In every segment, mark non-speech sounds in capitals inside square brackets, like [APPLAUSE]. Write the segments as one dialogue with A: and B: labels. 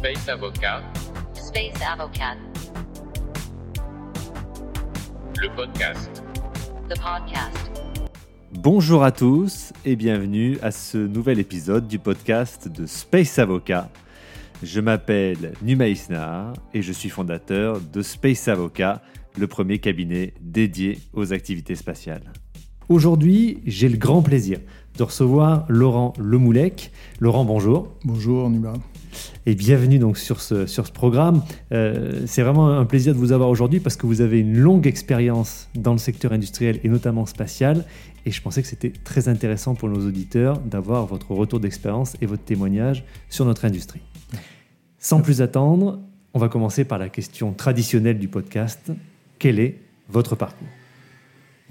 A: Space Avocat,
B: Space Avocat,
A: le podcast.
B: the podcast.
C: Bonjour à tous et bienvenue à ce nouvel épisode du podcast de Space Avocat. Je m'appelle Numa Isnar et je suis fondateur de Space Avocat, le premier cabinet dédié aux activités spatiales. Aujourd'hui, j'ai le grand plaisir de recevoir Laurent Lemoulec. Laurent, bonjour.
D: Bonjour Numa.
C: Et bienvenue donc sur ce, sur ce programme. Euh, c'est vraiment un plaisir de vous avoir aujourd'hui parce que vous avez une longue expérience dans le secteur industriel et notamment spatial. Et je pensais que c'était très intéressant pour nos auditeurs d'avoir votre retour d'expérience et votre témoignage sur notre industrie. Sans plus attendre, on va commencer par la question traditionnelle du podcast. Quel est votre parcours?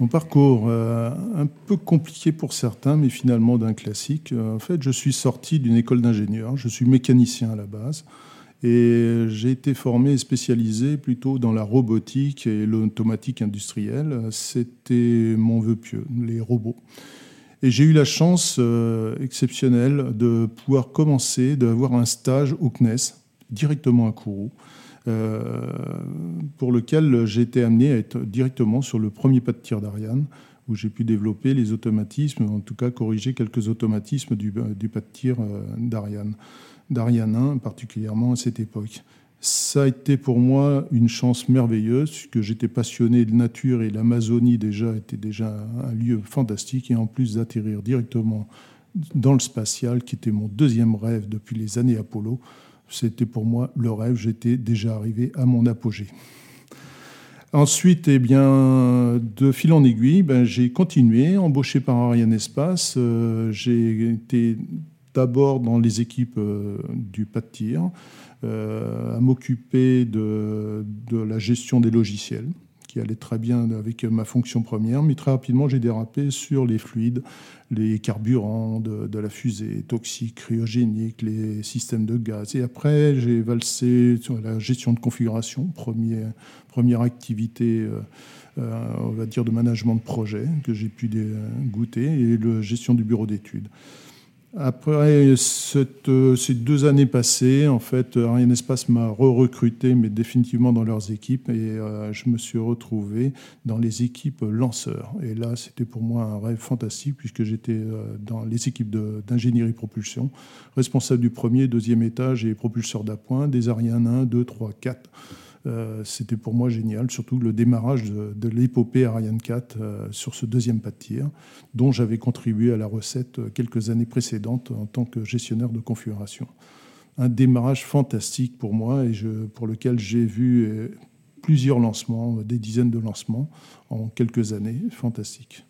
D: Mon parcours, euh, un peu compliqué pour certains, mais finalement d'un classique. Euh, en fait, je suis sorti d'une école d'ingénieur. Je suis mécanicien à la base. Et j'ai été formé et spécialisé plutôt dans la robotique et l'automatique industrielle. C'était mon vœu pieux, les robots. Et j'ai eu la chance euh, exceptionnelle de pouvoir commencer, d'avoir un stage au CNES, directement à Kourou, pour lequel j'ai été amené à être directement sur le premier pas de tir d'Ariane, où j'ai pu développer les automatismes, en tout cas corriger quelques automatismes du, du pas de tir euh, d'Ariane, d'Ariane 1 particulièrement à cette époque. Ça a été pour moi une chance merveilleuse, puisque j'étais passionné de nature et l'Amazonie déjà était déjà un lieu fantastique, et en plus d'atterrir directement dans le spatial, qui était mon deuxième rêve depuis les années Apollo, c'était pour moi le rêve, j'étais déjà arrivé à mon apogée. Ensuite, eh bien, de fil en aiguille, ben, j'ai continué, embauché par Ariane Espace. Euh, j'ai été d'abord dans les équipes euh, du pas de tir, euh, à m'occuper de, de la gestion des logiciels, qui allait très bien avec ma fonction première, mais très rapidement, j'ai dérapé sur les fluides, les carburants de, la fusée, toxiques, cryogéniques, les systèmes de gaz. Et après, j'ai valsé sur la gestion de configuration, premier, première activité, euh, euh, on va dire, de management de projet que j'ai pu goûter, et la gestion du bureau d'études. Après euh, ces deux années passées, en fait, Ariane Espace m'a re-recruté, mais définitivement dans leurs équipes, et euh, je me suis retrouvé dans les équipes lanceurs. Et là, c'était pour moi un rêve fantastique, puisque j'étais euh, dans les équipes d'ingénierie propulsion, responsable du premier, deuxième étage et propulseur d'appoint, des Ariane 1, 2, 3, 4. Euh, c'était pour moi génial, surtout le démarrage de, l'épopée Ariane 4 euh, sur ce deuxième pas de tir, dont j'avais contribué à la recette euh, quelques années précédentes en tant que gestionnaire de configuration. Un démarrage fantastique pour moi et pour lequel j'ai vu plusieurs lancements, des dizaines de lancements en quelques années, fantastique.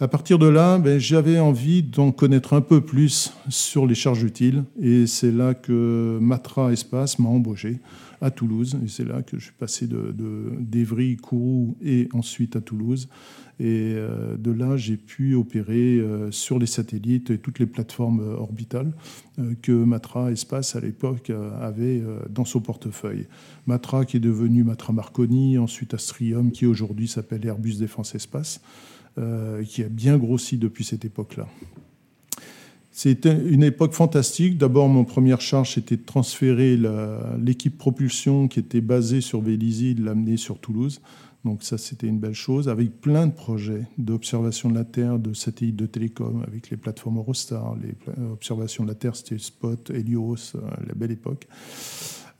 D: À partir de là, ben, j'avais envie d'en connaître un peu plus sur les charges utiles et c'est là que Matra Espace m'a embauché à Toulouse. Et c'est là que je suis passé de, de- d'Evry, Kourou et ensuite à Toulouse. Et euh, de là, j'ai pu opérer euh, sur les satellites et toutes les plateformes euh, orbitales que Matra Espace à l'époque avait dans son portefeuille. Matra qui est devenu Matra Marconi, ensuite Astrium qui aujourd'hui s'appelle Airbus Défense Espace, euh, qui a bien grossi depuis cette époque-là. C'était une époque fantastique. D'abord, mon première charge, c'était de transférer l'équipe propulsion qui était basée sur Vélizy, de l'amener sur Toulouse. Donc ça, c'était une belle chose, avec plein de projets d'observation de la Terre, de satellites de télécom, avec les plateformes Eurostar, les observations de la Terre, c'était Spot, Helios, euh, la belle époque.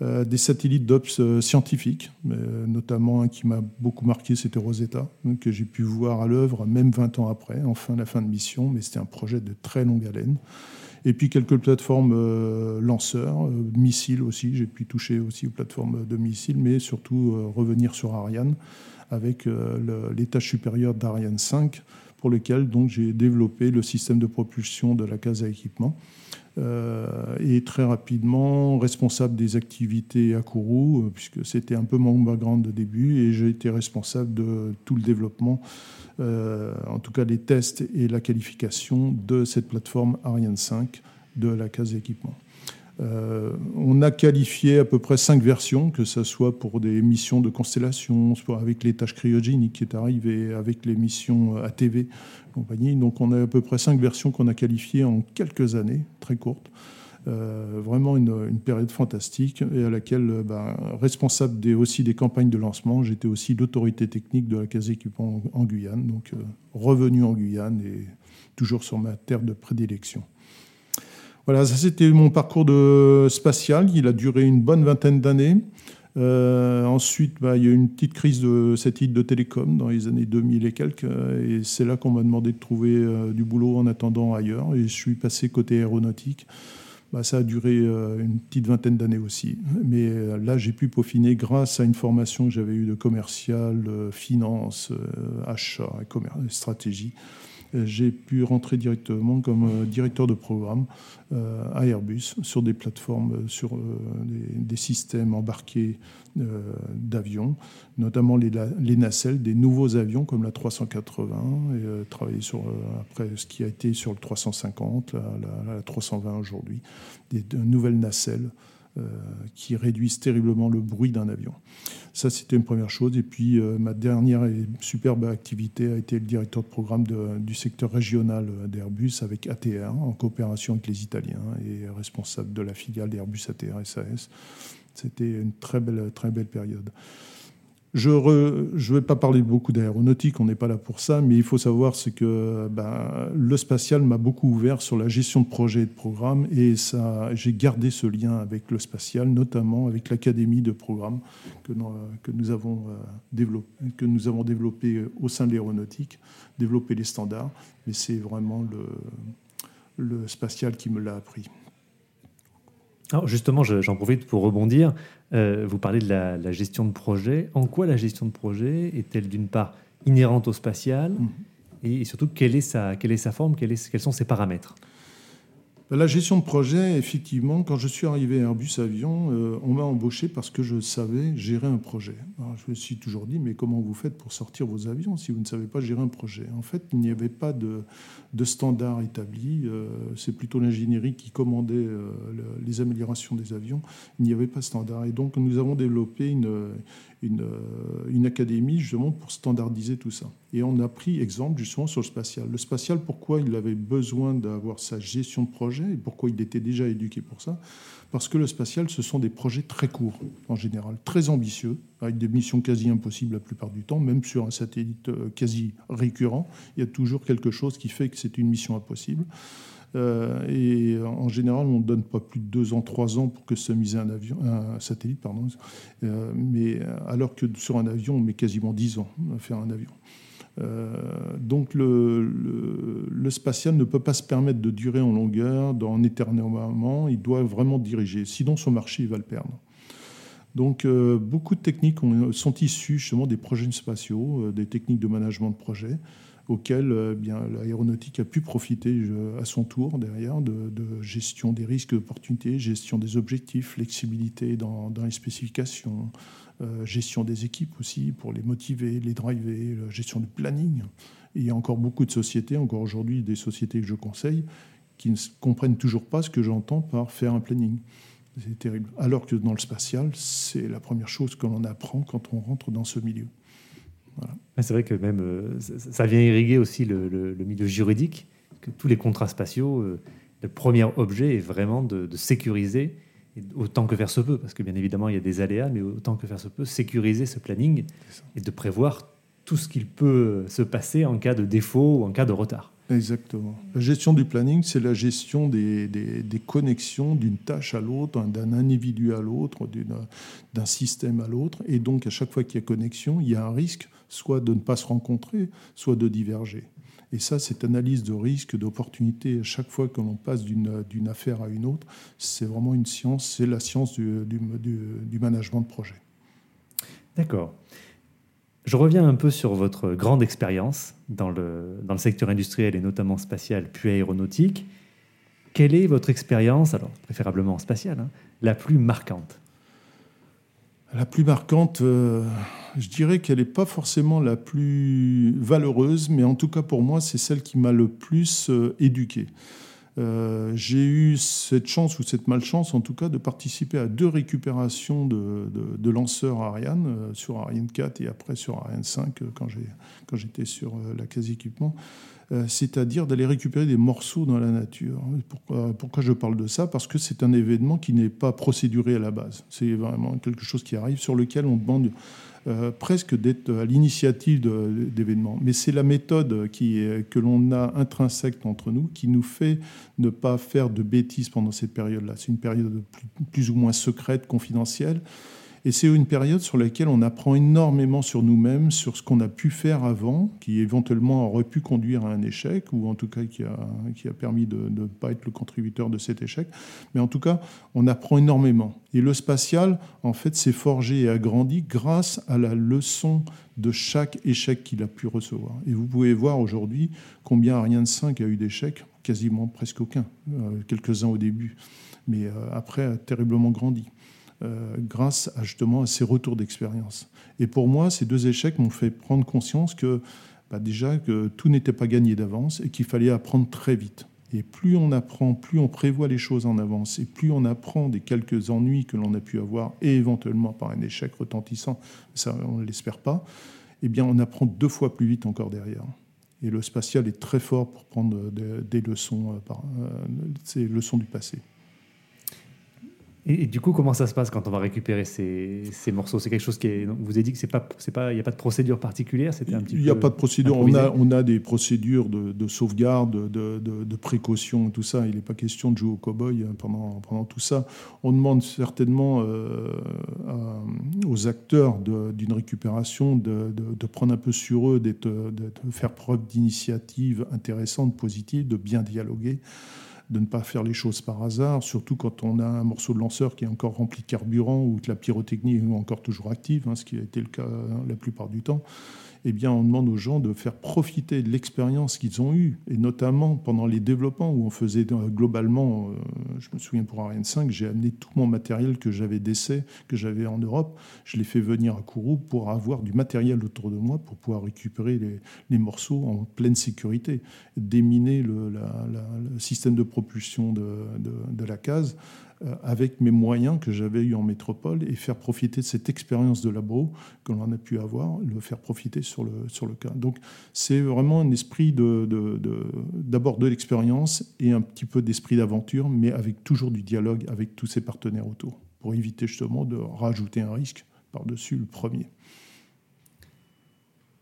D: Euh, des satellites d'ops euh, scientifiques, euh, notamment un qui m'a beaucoup marqué, c'était Rosetta, hein, que j'ai pu voir à l'œuvre même 20 ans après, enfin la fin de mission, mais c'était un projet de très longue haleine. Et puis quelques plateformes lanceurs, missiles aussi, j'ai pu toucher aussi aux plateformes de missiles, mais surtout revenir sur Ariane avec l'étage supérieur d'Ariane 5, pour lequel j'ai développé le système de propulsion de la case à équipement. Euh, et très rapidement responsable des activités à Kourou, euh, puisque c'était un peu mon background de début, et j'ai été responsable de tout le développement, euh, en tout cas les tests et la qualification de cette plateforme Ariane 5 de la case d'équipement. Euh, on a qualifié à peu près cinq versions, que ce soit pour des missions de constellation, avec les tâches cryogéniques qui est arrivé, avec les missions ATV, compagnie. Donc on a à peu près cinq versions qu'on a qualifiées en quelques années, très courtes. Euh, vraiment une, période fantastique et à laquelle, ben, responsable des, aussi des campagnes de lancement, j'étais aussi l'autorité technique de la Case Équipement en, en Guyane, donc revenu en Guyane et toujours sur ma terre de prédilection. Voilà, ça c'était mon parcours de spatial. Il a duré une bonne vingtaine d'années. Euh, ensuite, bah, il y a eu une petite crise de satellite de télécom dans les années 2000 et quelques. Et c'est là qu'on m'a demandé de trouver euh, du boulot en attendant ailleurs. Et je suis passé côté aéronautique. Bah, ça a duré euh, une petite vingtaine d'années aussi. Mais euh, là, j'ai pu peaufiner grâce à une formation que j'avais eue de commercial, euh, finance, achat, stratégie j'ai pu rentrer directement comme euh, directeur de programme euh, à Airbus sur des plateformes, euh, sur des, systèmes embarqués d'avions, notamment les, les, nacelles des nouveaux avions comme la 380, et travailler sur après ce qui a été sur le 350, la, la 320 aujourd'hui, des nouvelles nacelles euh, qui réduisent terriblement le bruit d'un avion. Ça, c'était une première chose. Et puis, euh, ma dernière et superbe activité a été le directeur de programme du secteur régional d'Airbus avec ATR, en coopération avec les Italiens, et responsable de la filiale d'Airbus ATR SAS. C'était une très belle, très belle période. Je ne vais pas parler beaucoup d'aéronautique, on n'est pas là pour ça, mais il faut savoir c'est que ben, le spatial m'a beaucoup ouvert sur la gestion de projets et de programmes, et j'ai gardé ce lien avec le spatial, notamment avec l'académie de programmes que, nous avons euh, développé, avons développé au sein de l'aéronautique, développer les standards, mais c'est vraiment le spatial qui me l'a appris.
C: Alors justement, j'en profite pour rebondir. Euh, vous parlez de la, gestion de projet. En quoi la gestion de projet est-elle d'une part inhérente au spatial mhm. et surtout quelle est sa, quelle est sa forme, quels sont ses paramètres?
D: La gestion de projet, effectivement, quand je suis arrivé à Airbus Avion, euh, on m'a embauché parce que je savais gérer un projet. je me suis toujours dit, mais comment vous faites pour sortir vos avions si vous ne savez pas gérer un projet? En fait, il n'y avait pas de, standard établi. Euh, c'est plutôt l'ingénierie qui commandait euh, les améliorations des avions. Il n'y avait pas de standard. Et donc, nous avons développé une, une, académie justement pour standardiser tout ça. Et on a pris exemple justement sur le spatial. Le spatial, pourquoi il avait besoin d'avoir sa gestion de projet et pourquoi il était déjà éduqué pour ça? Parce que le spatial, ce sont des projets très courts en général, très ambitieux, avec des missions quasi impossibles la plupart du temps, même sur un satellite euh, quasi récurrent, il y a toujours quelque chose qui fait que c'est une mission impossible. Euh, et en général, on ne donne pas plus de deux ans, trois ans pour que se mise un, satellite. Pardon. Euh, mais alors que sur un avion, on met quasiment dix ans à faire un avion. Euh, donc le, spatial ne peut pas se permettre de durer en longueur, en éternellement. Il doit vraiment diriger. Sinon, son marché, il va le perdre. Donc, beaucoup de techniques sont issues justement des projets spatiaux, des techniques de management de projet auquel euh, bien, l'aéronautique a pu profiter à son tour derrière de, gestion des risques d'opportunités, gestion des objectifs, flexibilité dans, les spécifications, euh, gestion des équipes aussi pour les motiver, les driver, gestion du planning. il y a encore beaucoup de sociétés, encore aujourd'hui des sociétés que je conseille, qui ne comprennent toujours pas ce que j'entends par faire un planning. C'est terrible. Alors que dans le spatial, c'est la première chose que l'on apprend quand on rentre dans ce milieu.
C: C'est vrai que même euh, ça vient irriguer aussi le, milieu juridique, que tous les contrats spatiaux, euh, le premier objet est vraiment de, sécuriser, autant que faire se peut, parce que bien évidemment il y a des aléas, mais autant que faire se peut, sécuriser ce planning et de prévoir tout ce qu'il peut se passer en cas de défaut ou en cas de retard.
D: Exactement. La gestion du planning, c'est la gestion des, connexions d'une tâche à l'autre, d'un individu à l'autre, d'un système à l'autre. Et donc, à chaque fois qu'il y a connexion, il y a un risque soit de ne pas se rencontrer, soit de diverger. Et ça, cette analyse de risque, d'opportunité, à chaque fois que l'on passe d'une affaire à une autre, c'est vraiment une science, c'est la science du, management de projet.
C: D'accord. Je reviens un peu sur votre grande expérience dans le, dans le secteur industriel et notamment spatial puis aéronautique. Quelle est votre expérience, alors préférablement spatiale, hein, la plus marquante?
D: La plus marquante, euh, je dirais qu'elle n'est pas forcément la plus valeureuse, mais en tout cas pour moi, c'est celle qui m'a le plus euh, éduqué. Euh, j'ai eu cette chance ou cette malchance, en tout cas, de participer à deux récupérations de, lanceurs Ariane, sur Ariane 4 et après sur Ariane 5, euh, quand j'étais sur la case équipement. Euh, c'est-à-dire d'aller récupérer des morceaux dans la nature. Pourquoi, je parle de ça? Parce que c'est un événement qui n'est pas procéduré à la base. C'est vraiment quelque chose qui arrive sur lequel on demande euh, presque d'être à l'initiative d'événements. Mais c'est la méthode que l'on a intrinsèque entre nous qui nous fait ne pas faire de bêtises pendant cette période-là. C'est une période plus ou moins secrète, confidentielle. Et c'est une période sur laquelle on apprend énormément sur nous-mêmes, sur ce qu'on a pu faire avant, qui éventuellement aurait pu conduire à un échec, ou en tout cas qui a, qui a permis de ne pas être le contributeur de cet échec. Mais en tout cas, on apprend énormément. Et le spatial, en fait, s'est forgé et agrandi grâce à la leçon de chaque échec qu'il a pu recevoir. Et vous pouvez voir aujourd'hui combien Ariane 5 a eu d'échecs, quasiment presque aucun, euh, quelques-uns au début, mais euh, après a terriblement grandi. Euh, grâce à justement à ces retours d'expérience. Et pour moi, ces deux échecs m'ont fait prendre conscience que bah, déjà que tout n'était pas gagné d'avance et qu'il fallait apprendre très vite. Et plus on apprend, plus on prévoit les choses en avance, et plus on apprend des quelques ennuis que l'on a pu avoir, et éventuellement par un échec retentissant, ça on ne l'espère pas, eh bien on apprend deux fois plus vite encore derrière. Et le spatial est très fort pour prendre des, leçons, euh, par, euh, leçons du passé.
C: Et, du coup, comment ça se passe quand on va récupérer ces, ces morceaux? C'est quelque chose qui est. Vous avez dit que c'est pas, c'est pas, il n'y a pas de procédure particulière.
D: C'était un petit. Il n'y a pas de procédure. On a, on a des procédures de, de sauvegarde, de, de, de, précaution, tout ça. Il n'est pas question de jouer au cow-boy hein, pendant, pendant tout ça. On demande certainement euh, aux acteurs d'une récupération de, prendre un peu sur eux, d'être, de faire preuve d'initiative intéressante, positive, de bien dialoguer de ne pas faire les choses par hasard, surtout quand on a un morceau de lanceur qui est encore rempli de carburant ou que la pyrotechnie est encore toujours active, hein, ce qui a été le cas la plupart du temps eh bien, on demande aux gens de faire profiter de l'expérience qu'ils ont eue, et notamment pendant les développements où on faisait globalement, euh, je me souviens pour Ariane 5, j'ai amené tout mon matériel que j'avais d'essai, que j'avais en Europe, je l'ai fait venir à Kourou pour avoir du matériel autour de moi pour pouvoir récupérer les, morceaux en pleine sécurité, déminer le, système de propulsion de la case avec mes moyens que j'avais eu en métropole et faire profiter de cette expérience de labo que l'on a pu avoir, le faire profiter sur le, sur le cas. Donc c'est vraiment un esprit d'abord de, de, de l'expérience et un petit peu d'esprit d'aventure, mais avec toujours du dialogue avec tous ses partenaires autour, pour éviter justement de rajouter un risque par-dessus le premier.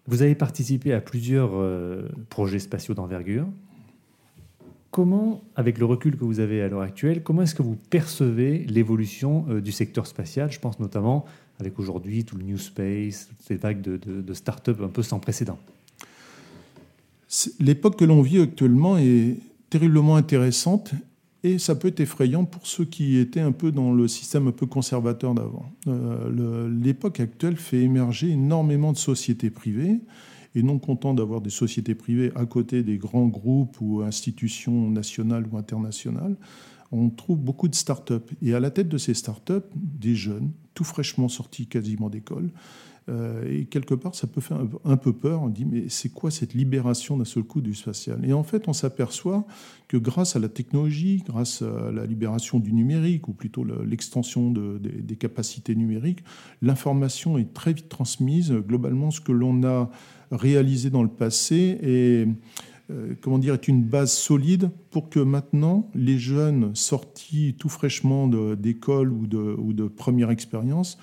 C: Vous avez participé à plusieurs euh, projets spatiaux d'envergure. Comment, avec le recul que vous avez à l'heure actuelle, comment est-ce que vous percevez l'évolution euh, du secteur spatial? Je pense notamment avec aujourd'hui tout le New Space, toutes ces vagues de, de, start-up un peu sans précédent.
D: L'époque que l'on vit actuellement est terriblement intéressante et ça peut être effrayant pour ceux qui étaient un peu dans le système un peu conservateur d'avant. Euh, l'époque actuelle fait émerger énormément de sociétés privées et non content d'avoir des sociétés privées à côté des grands groupes ou institutions nationales ou internationales, on trouve beaucoup de start-up. Et à la tête de ces start-up, des jeunes, tout fraîchement sortis quasiment d'école. Euh, et quelque part, ça peut faire un peu peur. On dit, mais c'est quoi cette libération d'un seul coup du spatial? Et en fait, on s'aperçoit que grâce à la technologie, grâce à la libération du numérique, ou plutôt l'extension des capacités numériques, l'information est très vite transmise. Globalement, ce que l'on a réalisé dans le passé et euh, comment dire, est une base solide pour que maintenant les jeunes sortis tout fraîchement d'école ou de, ou de première expérience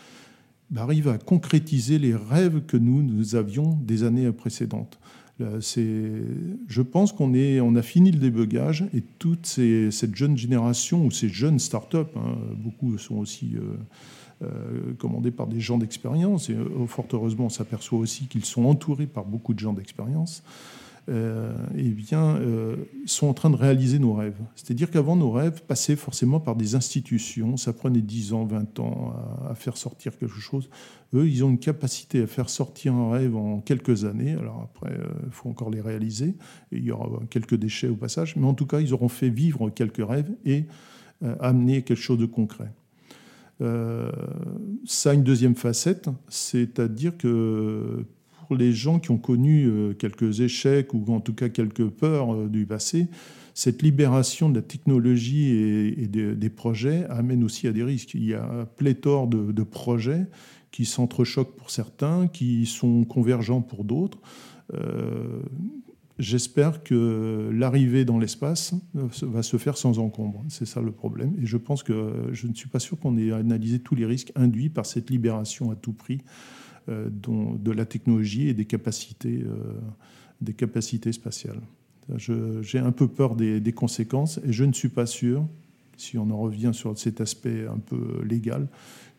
D: bah, arrivent à concrétiser les rêves que nous, nous avions des années précédentes. je pense qu'on on a fini le débugage et toute cette jeune génération ou ces jeunes start-up, hein, beaucoup sont aussi euh, commandés par des gens d'expérience. Et euh, fort heureusement, on s'aperçoit aussi qu'ils sont entourés par beaucoup de gens d'expérience. Euh, eh bien, sont en train de réaliser nos rêves. C'est-à-dire qu'avant, nos rêves passaient forcément par des institutions. Ça prenait 10 ans, 20 ans à, faire sortir quelque chose. Eux, ils ont une capacité à faire sortir un rêve en quelques années. Alors après, il faut encore les réaliser. Et il y aura quelques déchets au passage. Mais en tout cas, ils auront fait vivre quelques rêves et amener quelque chose de concret. Euh, ça a une deuxième facette, c'est-à-dire que pour les gens qui ont connu euh, quelques échecs ou en tout cas quelques peurs euh, du passé, cette libération de la technologie et, des, projets amène aussi à des risques. Il y a pléthore de, de projets qui s'entrechoquent pour certains, qui sont convergents pour d'autres. J'espère que l'arrivée dans l'espace va se faire sans encombre. C'est ça le problème. Et je pense que je ne suis pas sûr qu'on ait analysé tous les risques induits par cette libération à tout prix euh, de la technologie et des capacités, euh, spatiales. J'ai un peu peur des, conséquences et je ne suis pas sûr, si on en revient sur cet aspect un peu légal,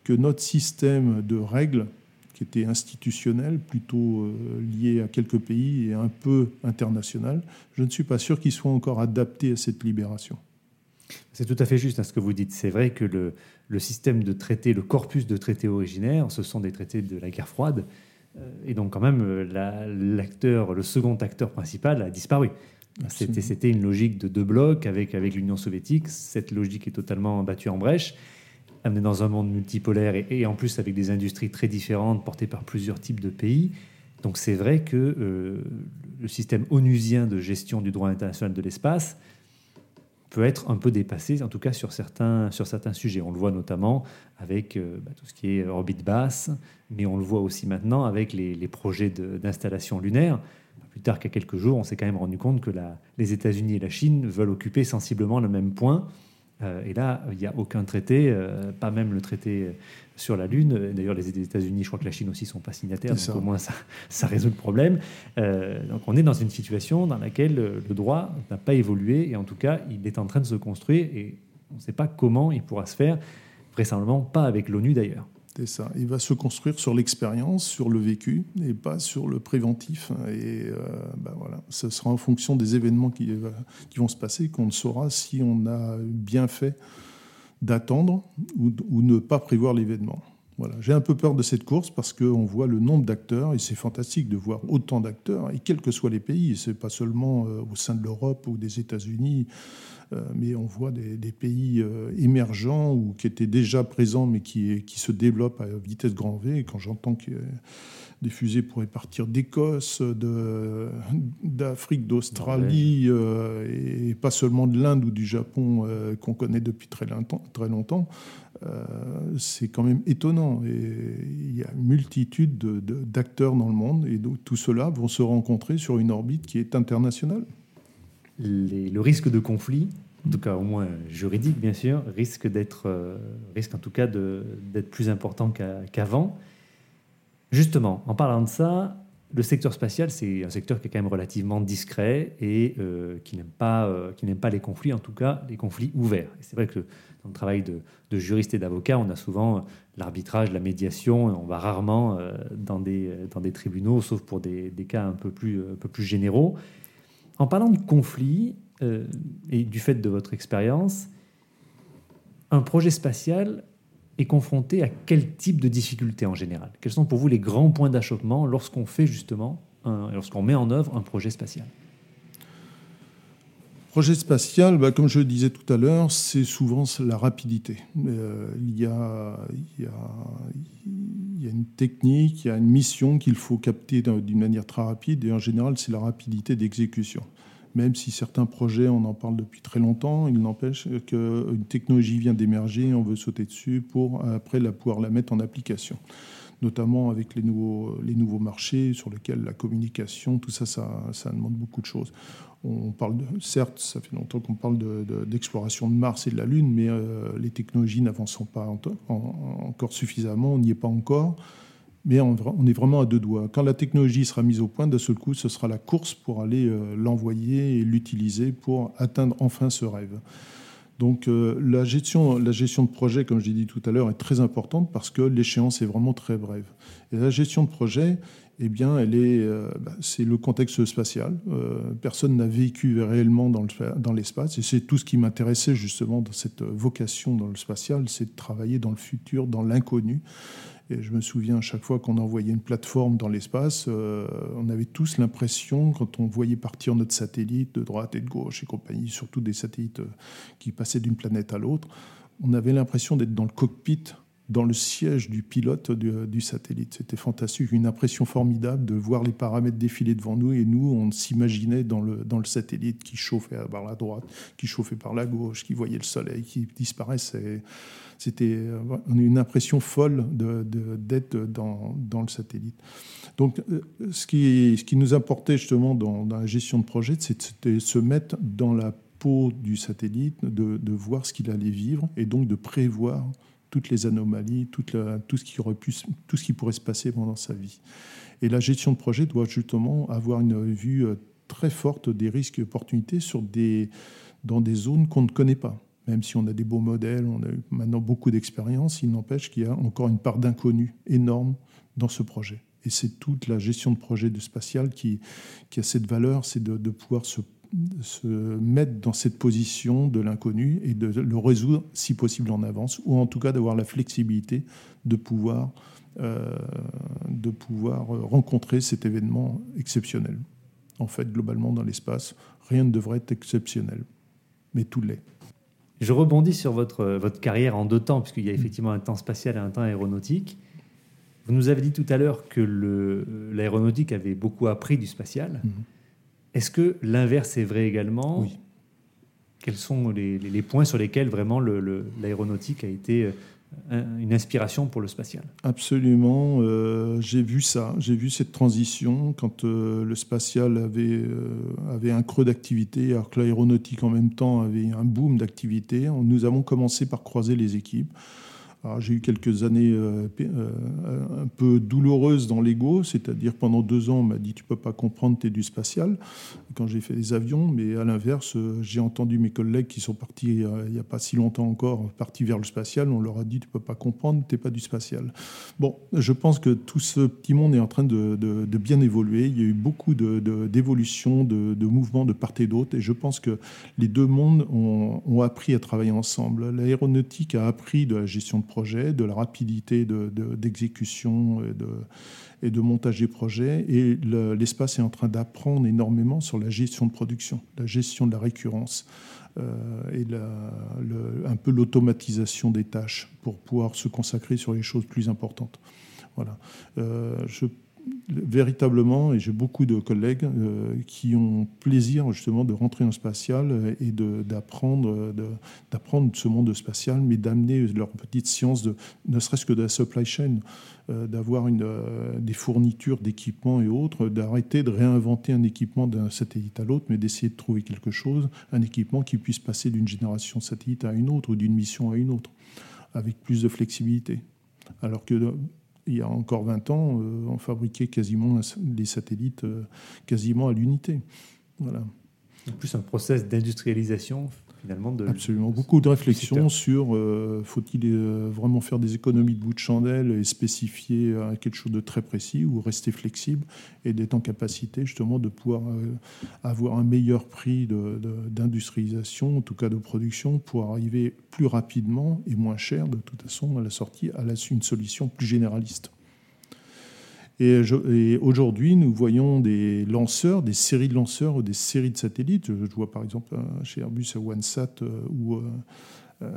D: que notre système de règles qui était institutionnel, plutôt euh, lié à quelques pays et un peu international, je ne suis pas sûr qu'il soit encore adapté à cette libération.
C: C'est tout à fait juste à hein, ce que vous dites. C'est vrai que le, le, système de traités, le corpus de traités originaires, ce sont des traités de la guerre froide. Euh, et donc quand même, euh, l'acteur, le second acteur principal a disparu. C'était une logique de deux blocs avec, avec l'Union soviétique. Cette logique est totalement battue en brèche amené dans un monde multipolaire et, en plus avec des industries très différentes portées par plusieurs types de pays. Donc c'est vrai que euh, le système onusien de gestion du droit international de l'espace peut être un peu dépassé, en tout cas sur certains, sur certains sujets. On le voit notamment avec euh, bah, tout ce qui est orbite basse, mais on le voit aussi maintenant avec les, projets d'installation lunaire. Plus tard qu'à quelques jours, on s'est quand même rendu compte que les États-Unis et la Chine veulent occuper sensiblement le même point et là, il n'y a aucun traité, euh, pas même le traité sur la Lune. D'ailleurs, les États-Unis, je crois que la Chine aussi, ne sont pas signataires, donc au moins ça, [LAUGHS] ça résout le problème. Euh, donc on est dans une situation dans laquelle le droit n'a pas évolué, et en tout cas, il est en train de se construire, et on ne sait pas comment il pourra se faire, vraisemblablement pas avec l'ONU d'ailleurs.
D: C'est ça. Il va se construire sur l'expérience, sur le vécu, et pas sur le préventif. Et euh, ben voilà, ce sera en fonction des événements qui, qui vont se passer qu'on saura si on a bien fait d'attendre ou, ou, ne pas prévoir l'événement. Voilà. J'ai un peu peur de cette course parce qu'on voit le nombre d'acteurs et c'est fantastique de voir autant d'acteurs et quels que soient les pays. C'est pas seulement euh, au sein de l'Europe ou des États-Unis. Euh, mais on voit des, pays euh, émergents ou qui étaient déjà présents, mais qui, qui se développent à vitesse grand V. Et quand j'entends que des fusées pourraient partir d'Écosse, d'Afrique, d'Australie, euh, et pas seulement de l'Inde ou du Japon qu'on connaît depuis très longtemps, très longtemps c'est quand même étonnant. Et il y a une multitude d'acteurs dans le monde, et donc, tout cela vont se rencontrer sur une orbite qui est internationale
C: le risque de conflit, en tout cas au moins juridique bien sûr, risque d'être, euh, risque en tout cas d'être plus important qu'avant. Justement, en parlant de ça, le secteur spatial, c'est un secteur qui est quand même relativement discret et euh, qui n'aime pas, euh, qui n'aime pas les conflits, en tout cas les conflits ouverts. c'est vrai que dans le travail de, de juriste et d'avocat, on a souvent l'arbitrage, la médiation, on va rarement dans, des, dans des tribunaux, sauf pour des, des cas un peu plus, un peu plus généraux. En parlant de conflit euh, et du fait de votre expérience, un projet spatial est confronté à quel type de difficultés en général? Quels sont pour vous les grands points d'achoppement lorsqu'on fait justement, lorsqu'on met en œuvre un projet spatial?
D: Projet spatial, bah, comme je le disais tout à l'heure, c'est souvent la rapidité. Euh, il, y a, une technique, il y a une mission qu'il faut capter d'une manière très rapide, et en général, c'est la rapidité d'exécution. Même si certains projets, on en parle depuis très longtemps, il n'empêche qu'une technologie vient d'émerger, on veut sauter dessus pour après la, pouvoir la mettre en application notamment avec les nouveaux, les nouveaux marchés sur lesquels la communication, tout ça, ça, demande beaucoup de choses. On parle certes, ça fait longtemps qu'on parle d'exploration de, Mars et de la Lune, mais euh, les technologies n'avancent pas encore suffisamment, on n'y est pas encore, mais on, est vraiment à deux doigts. Quand la technologie sera mise au point, d'un seul coup, ce sera la course pour aller euh, l'envoyer et l'utiliser pour atteindre enfin ce rêve. Donc euh, la, gestion, la gestion de projet, comme je l'ai dit tout à l'heure, est très importante parce que l'échéance est vraiment très brève. Et la gestion de projet, eh bien, elle est, euh, bah, c'est le contexte spatial. Euh, personne n'a vécu réellement dans, dans l'espace, et c'est tout ce qui m'intéressait justement dans cette vocation dans le spatial, c'est de travailler dans le futur, dans l'inconnu. Et je me souviens chaque fois qu'on envoyait une plateforme dans l'espace, euh, on avait tous l'impression, quand on voyait partir notre satellite de droite et de gauche et compagnie, surtout des satellites qui passaient d'une planète à l'autre, on avait l'impression d'être dans le cockpit dans le siège du pilote du, satellite. C'était fantastique, une impression formidable de voir les paramètres défiler devant nous et nous, on s'imaginait dans le, dans le satellite qui chauffait par la droite, qui chauffait par la gauche, qui voyait le soleil, qui disparaissait. C'était une impression folle d'être de, dans, dans, le satellite. Donc, ce qui, ce qui nous importait justement dans, la gestion de projet, c'était se mettre dans la peau du satellite, de, de voir ce qu'il allait vivre et donc de prévoir toutes les anomalies, tout, ce qui aurait pu, tout ce qui pourrait se passer pendant sa vie. Et la gestion de projet doit justement avoir une vue euh, très forte des risques et opportunités sur des, dans des zones qu'on ne connaît pas. Même si on a des beaux modèles, on a maintenant beaucoup d'expérience, il n'empêche qu'il y a encore une part d'inconnu énorme dans ce projet. Et c'est toute la gestion de projet de spatial qui, qui a cette valeur, c'est de, de pouvoir se se mettre dans cette position de l'inconnu et de le résoudre si possible en avance, ou en tout cas d'avoir la flexibilité de pouvoir, euh, de pouvoir rencontrer cet événement exceptionnel. En fait, globalement, dans l'espace, rien ne devrait être exceptionnel, mais tout l'est.
C: Je rebondis sur votre, votre carrière en deux temps, puisqu'il y a effectivement un temps spatial et un temps aéronautique. Vous nous avez dit tout à l'heure que l'aéronautique avait beaucoup appris du spatial. Mm-hmm. Est-ce que l'inverse est vrai également
D: Oui.
C: Quels sont les, points sur lesquels vraiment l'aéronautique a été euh, une inspiration pour le spatial?
D: Absolument. Euh, j'ai vu ça. J'ai vu cette transition quand euh, le spatial avait, avait un creux d'activité, alors que l'aéronautique en même temps avait un boom d'activité. Nous avons commencé par croiser les équipes j'ai eu quelques années euh, euh, un peu douloureuses dans l'ego, c'est-à-dire pendant deux ans, on m'a dit tu peux pas comprendre, tu es du spatial, quand j'ai fait des avions, mais à l'inverse, euh, j'ai entendu mes collègues qui sont partis il n'y a pas si longtemps encore, partis vers le spatial, on leur a dit tu peux pas comprendre, tu pas du spatial. Bon, je pense que tout ce petit monde est en train de, bien évoluer, il y a eu beaucoup d'évolutions, de, de, mouvements de part et d'autre, et je pense que les deux mondes ont, ont appris à travailler ensemble. L'aéronautique a appris de la gestion de de la rapidité d'exécution de, et, de, et, de, montage des projets. Et l'espace est en train d'apprendre énormément sur la gestion de production, la gestion de la récurrence euh, et un peu l'automatisation des tâches pour pouvoir se consacrer sur les choses plus importantes. Voilà. Euh, je véritablement, et j'ai beaucoup de collègues euh, qui ont plaisir justement de rentrer le spatial et d'apprendre d'apprendre ce monde spatial, mais d'amener leur petite science, de, ne serait-ce que de la supply chain, euh, d'avoir euh, des fournitures d'équipements et autres, d'arrêter de réinventer un équipement d'un satellite à l'autre, mais d'essayer de trouver quelque chose, un équipement qui puisse passer d'une génération de satellite à une autre ou d'une mission à une autre, avec plus de flexibilité. Alors que il y a encore 20 ans, euh, on fabriquait quasiment les satellites euh, quasiment à l'unité.
C: En plus, un process d'industrialisation
D: Absolument. Beaucoup de réflexions sur euh, faut-il euh, vraiment faire des économies de bout de chandelle et spécifier euh, quelque chose de très précis ou rester flexible et d'être en capacité justement de pouvoir avoir un meilleur prix d'industrialisation, en tout cas de production, pour arriver plus rapidement et moins cher de toute façon à la sortie à la, une solution plus généraliste? Et, aujourd'hui, nous voyons des lanceurs, des séries de lanceurs ou des séries de satellites. Je, vois par exemple euh, chez Airbus OneSat euh, ou, euh,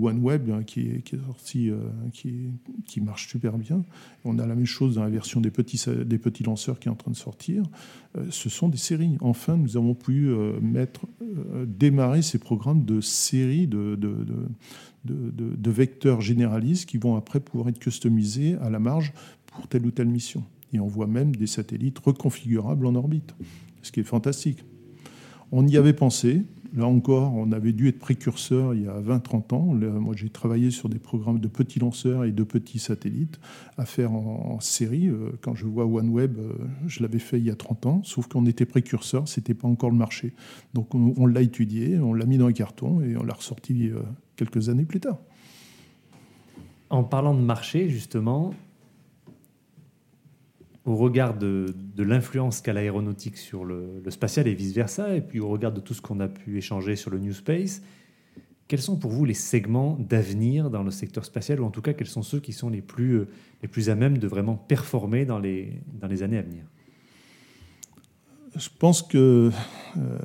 D: OneWeb hein, qui, est, sorti, qui, marche super bien. On a la même chose dans la version des petits, des petits lanceurs qui est en train de sortir. ce sont des séries. Enfin, nous avons pu mettre, démarrer ces programmes de séries de, vecteurs généralistes qui vont après pouvoir être customisés à la marge pour telle ou telle mission. Et on voit même des satellites reconfigurables en orbite, ce qui est fantastique. On y avait pensé. Là encore, on avait dû être précurseur il y a 20-30 ans. moi, j'ai travaillé sur des programmes de petits lanceurs et de petits satellites à faire en, série. Euh, quand je vois OneWeb, euh, je l'avais fait il y a 30 ans, sauf qu'on était précurseur, ce n'était pas encore le marché. Donc on, l'a étudié, on l'a mis dans un carton et on l'a ressorti euh, quelques années plus tard.
C: En parlant de marché, justement, au regard de, l'influence qu'a l'aéronautique sur le, spatial et vice-versa, et puis au regard de tout ce qu'on a pu échanger sur le New Space, quels sont pour vous les segments d'avenir dans le secteur spatial, ou en tout cas quels sont ceux qui sont les plus, les plus à même de vraiment performer dans les, dans les années à venir?
D: Je pense que euh,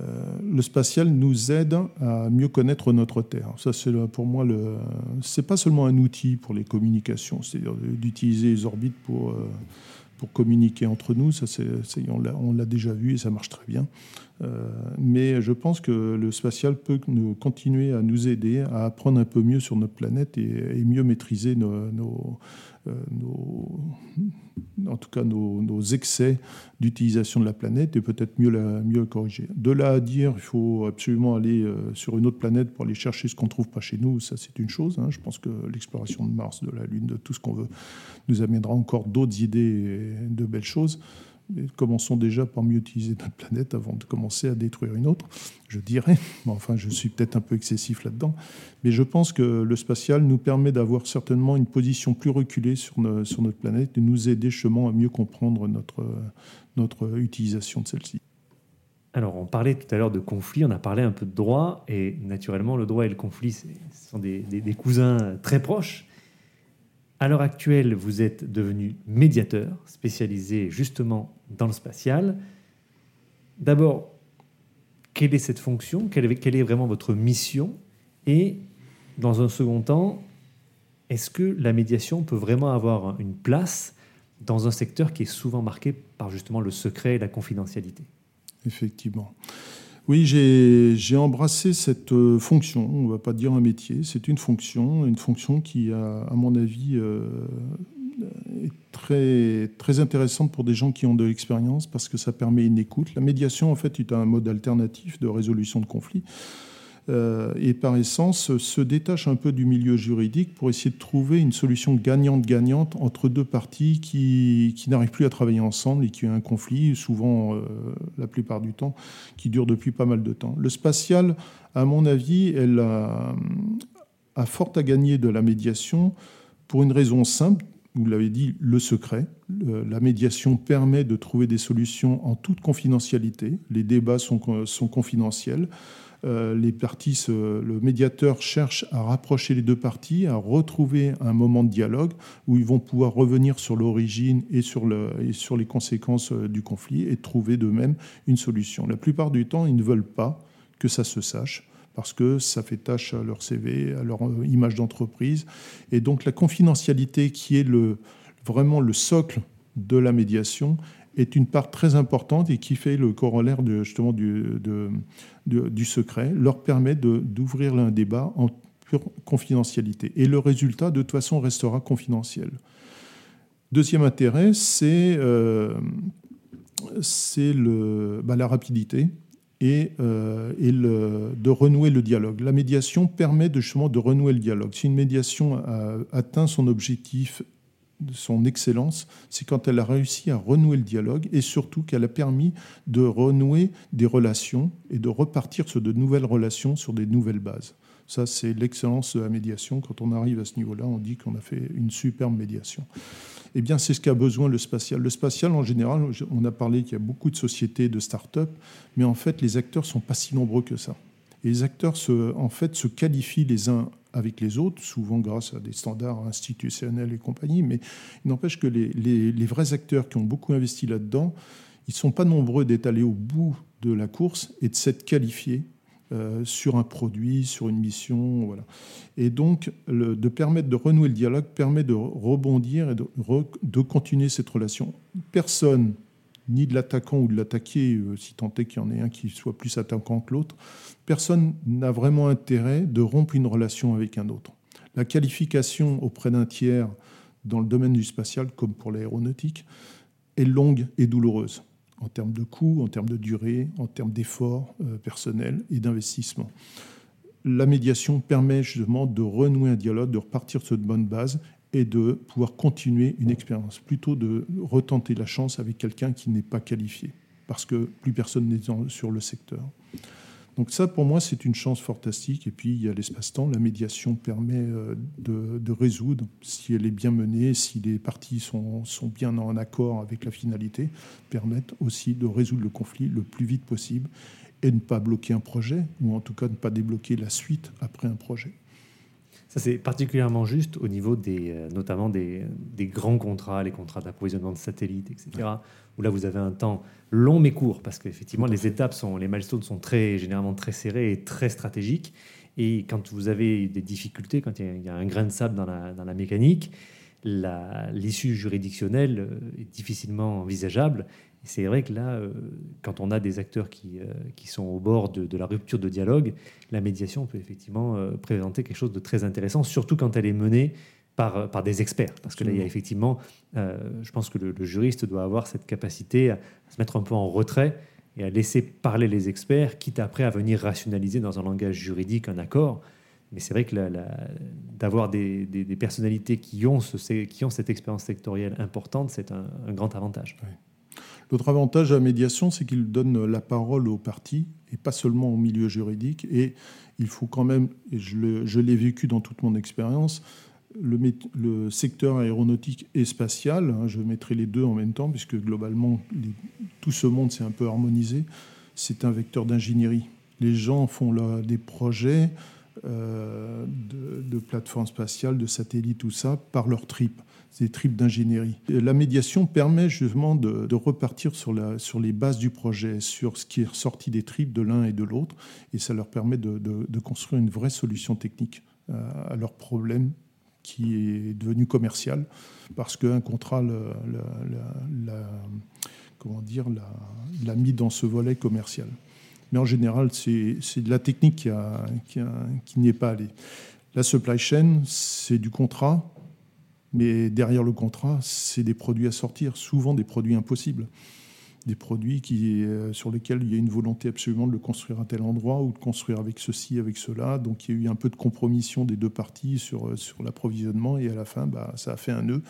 D: le spatial nous aide à mieux connaître notre Terre. Ça, c'est pour moi le. C'est pas seulement un outil pour les communications, c'est-à-dire d'utiliser les orbites pour euh, pour communiquer entre nous. Ça, c'est, on, l'a, déjà vu et ça marche très bien. Euh, mais je pense que le spatial peut nous, continuer à nous aider à apprendre un peu mieux sur notre planète et, mieux maîtriser nos, nos, euh, en tout cas nos, excès d'utilisation de la planète et peut-être mieux la mieux corriger. De là à dire il faut absolument aller euh, sur une autre planète pour aller chercher ce qu'on ne trouve pas chez nous, ça c'est une chose. Hein. Je pense que l'exploration de Mars, de la Lune, de tout ce qu'on veut, nous amènera encore d'autres idées et de belles choses commençons déjà par mieux utiliser notre planète avant de commencer à détruire une autre, je dirais. [LAUGHS] Enfin, je suis peut-être un peu excessif là-dedans. Mais je pense que le spatial nous permet d'avoir certainement une position plus reculée sur, notre planète et nous aider justement à mieux comprendre notre, utilisation de celle-ci.
C: Alors, on parlait tout à l'heure de conflit, on a parlé un peu de droit, et naturellement, le droit et le conflit, ce sont des cousins très proches. À l'heure actuelle, vous êtes devenu médiateur, spécialisé justement dans le spatial. D'abord, quelle est cette fonction? Quelle est, vraiment votre mission? Et dans un second temps, est-ce que la médiation peut vraiment avoir une place dans un secteur qui est souvent marqué par justement le secret et la confidentialité?
D: Effectivement. Oui, j'ai embrassé cette euh, fonction, on ne va pas dire un métier, c'est une fonction, une fonction qui, a, à mon avis, euh, est très, très intéressante pour des gens qui ont de l'expérience parce que ça permet une écoute. La médiation, en fait, est un mode alternatif de résolution de conflits. Euh, et par essence se détache un peu du milieu juridique pour essayer de trouver une solution gagnante-gagnante entre deux parties qui, n'arrivent plus à travailler ensemble et qui ont un conflit, souvent euh, la plupart du temps, qui dure depuis pas mal de temps. Le spatial, à mon avis, a, fort à gagner de la médiation pour une raison simple, vous l'avez dit, le secret. La médiation permet de trouver des solutions en toute confidentialité. Les débats sont confidentiels. Euh, les parties, le médiateur cherche à rapprocher les deux parties, à retrouver un moment de dialogue où ils vont pouvoir revenir sur l'origine et, sur les conséquences euh, du conflit et trouver d'eux-mêmes une solution. La plupart du temps, ils ne veulent pas que ça se sache parce que ça fait tâche à leur CV, à leur euh, image d'entreprise. Et donc la confidentialité qui est vraiment le socle de la médiation est une part très importante et qui fait le corollaire de, justement du, du secret, leur permet d'ouvrir un débat en pure confidentialité. Et le résultat, de toute façon, restera confidentiel. Deuxième intérêt, c'est euh, bah, la rapidité et, euh, et le, de renouer le dialogue. La médiation permet de, justement de renouer le dialogue. Si une médiation atteint son objectif son excellence, c'est quand elle a réussi à renouer le dialogue et surtout qu'elle a permis de renouer des relations et de repartir sur de nouvelles relations, sur des nouvelles bases. Ça, c'est l'excellence de la médiation. Quand on arrive à ce niveau-là, on dit qu'on a fait une superbe médiation. Eh bien, c'est ce qu'a besoin le spatial. Le spatial, en général, on a parlé qu'il y a beaucoup de sociétés, de start-up, mais en fait, les acteurs ne sont pas si nombreux que ça. Et les acteurs, en fait, se qualifient les uns avec les autres, souvent grâce à des standards institutionnels et compagnie, mais il n'empêche que les, vrais acteurs qui ont beaucoup investi là-dedans, ils ne sont pas nombreux d'être allés au bout de la course et de s'être qualifiés euh, sur un produit, sur une mission. Voilà. Et donc, de permettre de renouer le dialogue permet de rebondir et de, de continuer cette relation. Personne ni de l'attaquant ou de l'attaqué, euh, si tant est qu'il y en ait un qui soit plus attaquant que l'autre, personne n'a vraiment intérêt de rompre une relation avec un autre. La qualification auprès d'un tiers dans le domaine du spatial, comme pour l'aéronautique, est longue et douloureuse en termes de coûts, en termes de durée, en termes d'efforts euh, personnels et d'investissement. La médiation permet justement de renouer un dialogue, de repartir sur de bonnes bases et de pouvoir continuer une expérience, plutôt de retenter la chance avec quelqu'un qui n'est pas qualifié, parce que plus personne n'est sur le secteur. Donc ça, pour moi, c'est une chance fantastique. Et puis, il y a l'espace-temps. La médiation permet euh, de, résoudre, si elle est bien menée, si les parties sont, sont bien en accord avec la finalité, permettent aussi de résoudre le conflit le plus vite possible et ne pas bloquer un projet, ou en tout cas ne pas débloquer la suite après un projet.
C: Ça, c'est particulièrement juste au niveau des, euh, notamment des, des grands contrats, les contrats d'approvisionnement de satellites, etc., où là, vous avez un temps long mais court, parce qu'effectivement, les étapes, sont, les milestones sont très, généralement très serrés et très stratégiques. Et quand vous avez des difficultés, quand il y a, un grain de sable dans la, dans la mécanique, l'issue juridictionnelle euh, est difficilement envisageable. C'est vrai que là, euh, quand on a des acteurs qui, euh, qui sont au bord de, de la rupture de dialogue, la médiation peut effectivement présenter quelque chose de très intéressant, surtout quand elle est menée par, par des experts. Parce que là, il y a effectivement, euh, je pense que le, le juriste doit avoir cette capacité à se mettre un peu en retrait et à laisser parler les experts, quitte après à venir rationaliser dans un langage juridique un accord. Mais c'est vrai que d'avoir des, personnalités qui ont, cette expérience sectorielle importante, c'est un, grand avantage.
D: L'autre avantage à la médiation, c'est qu'il donne la parole aux parties et pas seulement au milieu juridique. Et il faut quand même, et je l'ai vécu dans toute mon expérience, le, secteur aéronautique et spatial, hein, je mettrai les deux en même temps, puisque globalement, tout ce monde s'est un peu harmonisé, c'est un vecteur d'ingénierie. Les gens font des projets euh, de, plateformes spatiales, de satellites, tout ça, par leur trip. C'est des tripes d'ingénierie. La médiation permet justement de, repartir sur, les bases du projet, sur ce qui est ressorti des tripes de l'un et de l'autre, et ça leur permet de, construire une vraie solution technique euh, à leur problème qui est devenu commercial, parce qu'un contrat l'a mis dans ce volet commercial. Mais en général, c'est de la technique qui, qui, n'y est pas allée. La supply chain, c'est du contrat, mais derrière le contrat, c'est des produits à sortir, souvent des produits impossibles. Des produits qui, euh, sur lesquels il y a une volonté absolument de le construire à tel endroit ou de construire avec ceci, avec cela. Donc il y a eu un peu de compromission des deux parties sur, euh, sur l'approvisionnement et à la fin, bah, ça a fait un nœud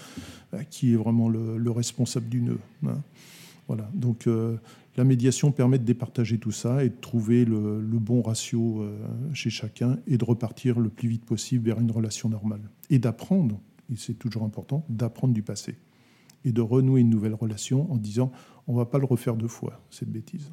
D: euh, qui est vraiment le, le responsable du nœud. hein. Voilà. Donc la médiation permet de départager tout ça et de trouver le, bon ratio euh, chez chacun et de repartir le plus vite possible vers une relation normale. Et d'apprendre, et c'est toujours important, d'apprendre du passé. Et de renouer une nouvelle relation en disant on ne va pas le refaire deux fois, cette bêtise.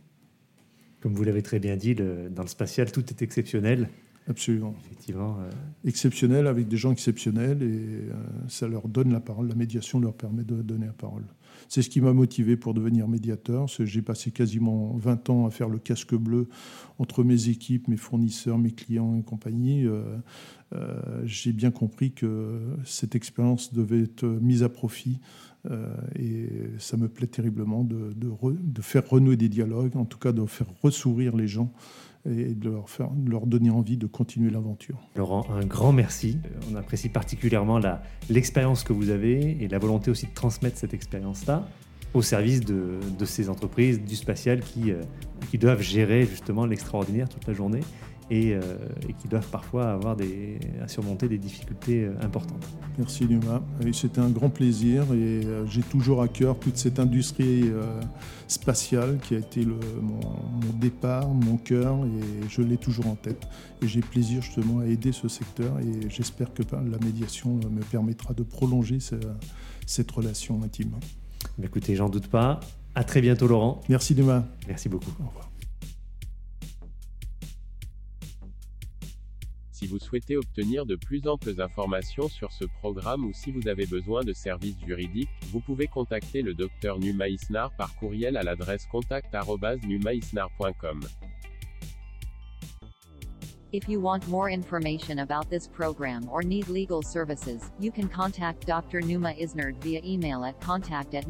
C: Comme vous l'avez très bien dit, dans le spatial, tout est exceptionnel.
D: Absolument.
C: Effectivement, euh,
D: Exceptionnel avec des gens exceptionnels et euh, ça leur donne la parole. La médiation leur permet de donner la parole. C'est ce qui m'a motivé pour devenir médiateur. J'ai passé quasiment 20 ans à faire le casque bleu entre mes équipes, mes fournisseurs, mes clients et compagnie. Euh, J'ai bien compris que cette expérience devait être mise à profit et ça me plaît terriblement de, de re- de faire renouer des dialogues, en tout cas de faire ressourire les gens et de leur, donner envie de continuer l'aventure.
C: Laurent, un grand merci. Euh, On apprécie particulièrement l'expérience que vous avez et la volonté aussi de transmettre cette expérience-là au service de, ces entreprises du spatial euh, qui doivent gérer justement l'extraordinaire toute la journée et, euh, et qui doivent parfois avoir des, à surmonter des difficultés euh, importantes.
D: Merci Numa. Et C'était un grand plaisir et euh, j'ai toujours à cœur toute cette industrie euh, spatiale qui a été le- mon, mon départ, mon cœur et je l'ai toujours en tête. Et j'ai plaisir justement à aider ce secteur et j'espère que par la médiation me permettra de prolonger ce- cette relation intime.
C: Mais écoutez, j'en doute pas. À très bientôt, Laurent.
D: Merci Numa.
C: Merci beaucoup.
D: Au revoir.
A: Si vous souhaitez obtenir de plus amples informations sur ce programme ou si vous avez besoin de services juridiques, vous pouvez contacter le Dr Numa Isnar par courriel à l'adresse contact@numaisnar.com.
B: If you want more information about this program or need legal services, you can contact Dr. Numa via email at contact at.